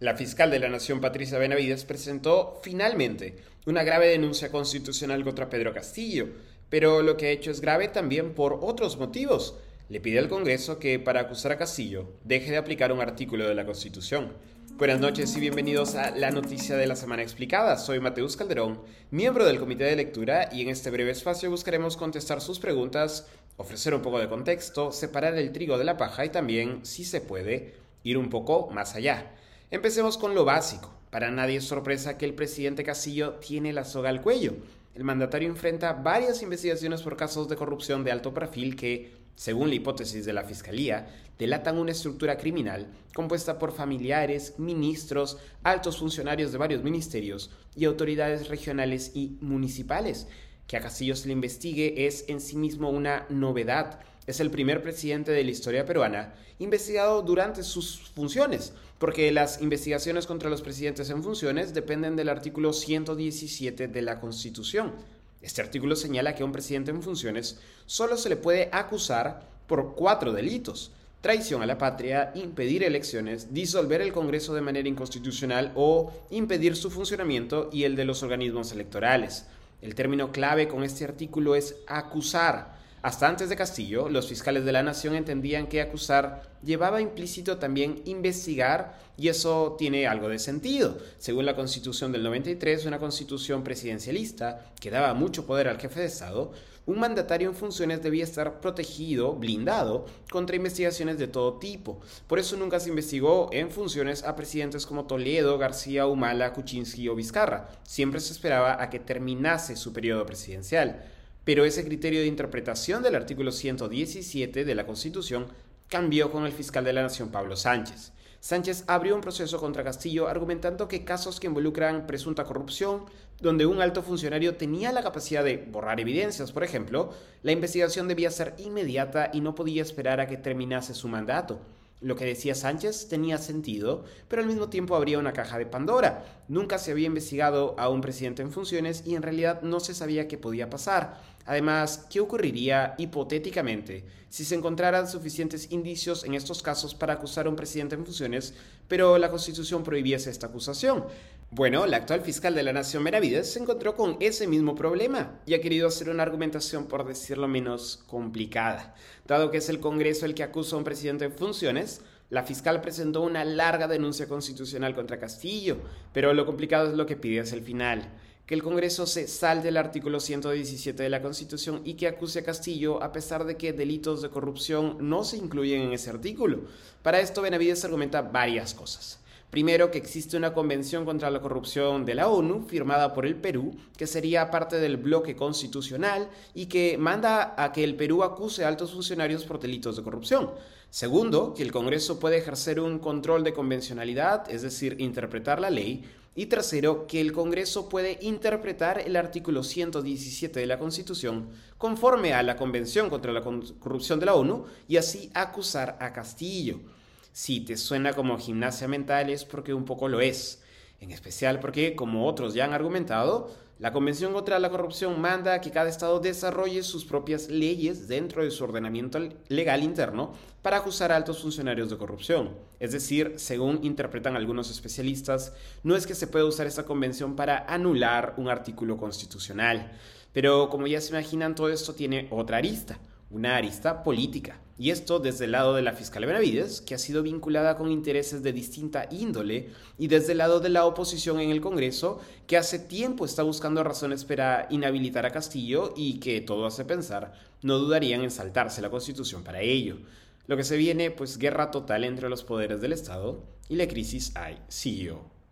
La fiscal de la Nación, Patricia Benavides, presentó finalmente una grave denuncia constitucional contra Pedro Castillo, pero lo que ha hecho es grave también por otros motivos. Le pide al Congreso que, para acusar a Castillo, deje de aplicar un artículo de la Constitución. Buenas noches y bienvenidos a la noticia de la semana explicada. Soy Mateus Calderón, miembro del Comité de Lectura, y en este breve espacio buscaremos contestar sus preguntas, ofrecer un poco de contexto, separar el trigo de la paja y también, si se puede, ir un poco más allá. Empecemos con lo básico. Para nadie es sorpresa que el presidente Castillo tiene la soga al cuello. El mandatario enfrenta varias investigaciones por casos de corrupción de alto perfil que, según la hipótesis de la Fiscalía, delatan una estructura criminal compuesta por familiares, ministros, altos funcionarios de varios ministerios y autoridades regionales y municipales. Que a Castillo se le investigue es en sí mismo una novedad es el primer presidente de la historia peruana investigado durante sus funciones, porque las investigaciones contra los presidentes en funciones dependen del artículo 117 de la Constitución. Este artículo señala que a un presidente en funciones solo se le puede acusar por cuatro delitos. Traición a la patria, impedir elecciones, disolver el Congreso de manera inconstitucional o impedir su funcionamiento y el de los organismos electorales. El término clave con este artículo es acusar hasta antes de Castillo, los fiscales de la nación entendían que acusar llevaba implícito también investigar y eso tiene algo de sentido. Según la Constitución del 93, una constitución presidencialista que daba mucho poder al jefe de Estado, un mandatario en funciones debía estar protegido, blindado, contra investigaciones de todo tipo. Por eso nunca se investigó en funciones a presidentes como Toledo, García, Humala, Kuczynski o Vizcarra. Siempre se esperaba a que terminase su periodo presidencial pero ese criterio de interpretación del artículo 117 de la Constitución cambió con el fiscal de la Nación Pablo Sánchez. Sánchez abrió un proceso contra Castillo argumentando que casos que involucran presunta corrupción, donde un alto funcionario tenía la capacidad de borrar evidencias, por ejemplo, la investigación debía ser inmediata y no podía esperar a que terminase su mandato. Lo que decía Sánchez tenía sentido, pero al mismo tiempo habría una caja de Pandora. Nunca se había investigado a un presidente en funciones y en realidad no se sabía qué podía pasar. Además, ¿qué ocurriría hipotéticamente si se encontraran suficientes indicios en estos casos para acusar a un presidente en funciones, pero la Constitución prohibiese esta acusación? Bueno, la actual fiscal de la Nación Meravides se encontró con ese mismo problema y ha querido hacer una argumentación, por decirlo menos, complicada. Dado que es el Congreso el que acusa a un presidente en funciones, la fiscal presentó una larga denuncia constitucional contra Castillo, pero lo complicado es lo que pide hacia el final que el Congreso se salde del artículo 117 de la Constitución y que acuse a Castillo a pesar de que delitos de corrupción no se incluyen en ese artículo. Para esto Benavides argumenta varias cosas. Primero, que existe una convención contra la corrupción de la ONU firmada por el Perú, que sería parte del bloque constitucional y que manda a que el Perú acuse a altos funcionarios por delitos de corrupción. Segundo, que el Congreso puede ejercer un control de convencionalidad, es decir, interpretar la ley, y tercero, que el Congreso puede interpretar el artículo 117 de la Constitución conforme a la Convención contra la Corrupción de la ONU y así acusar a Castillo. Si te suena como gimnasia mental es porque un poco lo es, en especial porque, como otros ya han argumentado, la Convención contra la Corrupción manda que cada Estado desarrolle sus propias leyes dentro de su ordenamiento legal interno para acusar a altos funcionarios de corrupción. Es decir, según interpretan algunos especialistas, no es que se pueda usar esta convención para anular un artículo constitucional. Pero como ya se imaginan, todo esto tiene otra arista una arista política. Y esto desde el lado de la fiscal Benavides, que ha sido vinculada con intereses de distinta índole, y desde el lado de la oposición en el Congreso, que hace tiempo está buscando razones para inhabilitar a Castillo y que todo hace pensar no dudarían en saltarse la Constitución para ello. Lo que se viene, pues guerra total entre los poderes del Estado y la crisis hay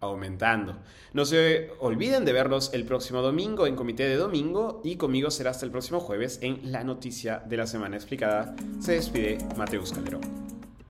aumentando. No se olviden de verlos el próximo domingo en Comité de Domingo y conmigo será hasta el próximo jueves en La Noticia de la Semana Explicada. Se despide Mateus Calderón.